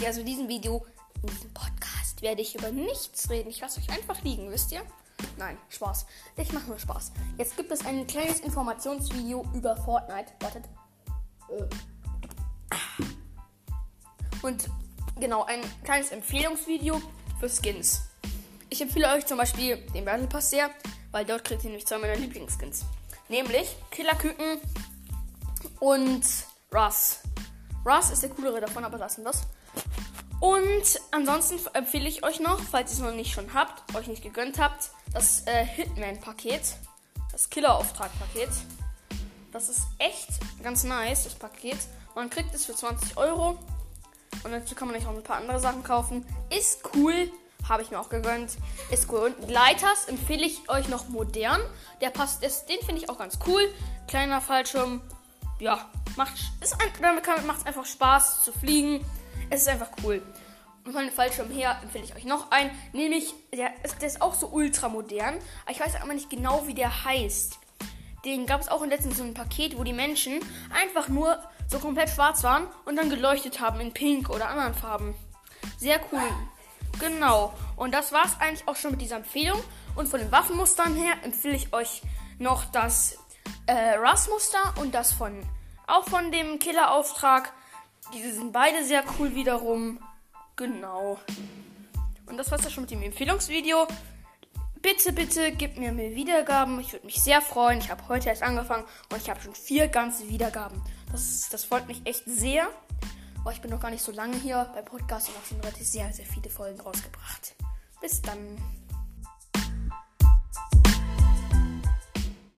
Okay, also in diesem Video, in diesem Podcast werde ich über nichts reden. Ich lasse euch einfach liegen, wisst ihr? Nein, Spaß. Ich mache nur Spaß. Jetzt gibt es ein kleines Informationsvideo über Fortnite. Wartet. Und genau, ein kleines Empfehlungsvideo für Skins. Ich empfehle euch zum Beispiel den Battle Pass sehr, weil dort kriegt ihr nämlich zwei meiner Lieblingsskins. Nämlich Killerküken und Russ. Russ ist der coolere davon, aber lassen wir das. Und ansonsten empfehle ich euch noch, falls ihr es noch nicht schon habt, euch nicht gegönnt habt, das äh, Hitman-Paket. Das Killer-Auftrag-Paket. Das ist echt ganz nice, das Paket. Man kriegt es für 20 Euro. Und dazu kann man euch auch ein paar andere Sachen kaufen. Ist cool. Habe ich mir auch gegönnt. Ist cool. Und Leiters empfehle ich euch noch modern. Der passt, ist, den finde ich auch ganz cool. Kleiner Fallschirm. Ja, macht, ist damit es einfach Spaß zu fliegen. Es ist einfach cool. Von dem Fallschirm her empfehle ich euch noch einen. Nämlich, der ist, der ist auch so ultra modern. Aber ich weiß aber nicht genau, wie der heißt. Den gab es auch in letztens so ein Paket, wo die Menschen einfach nur so komplett schwarz waren und dann geleuchtet haben in Pink oder anderen Farben. Sehr cool. Genau. Und das war es eigentlich auch schon mit dieser Empfehlung. Und von den Waffenmustern her empfehle ich euch noch das äh, Rust-Muster und das von auch von dem Killerauftrag. Diese sind beide sehr cool wiederum. Genau. Und das war's ja schon mit dem Empfehlungsvideo. Bitte, bitte gib mir mehr Wiedergaben. Ich würde mich sehr freuen. Ich habe heute erst angefangen und ich habe schon vier ganze Wiedergaben. Das, das freut mich echt sehr. Aber ich bin noch gar nicht so lange hier beim Podcast und habe schon relativ sehr, sehr viele Folgen rausgebracht. Bis dann.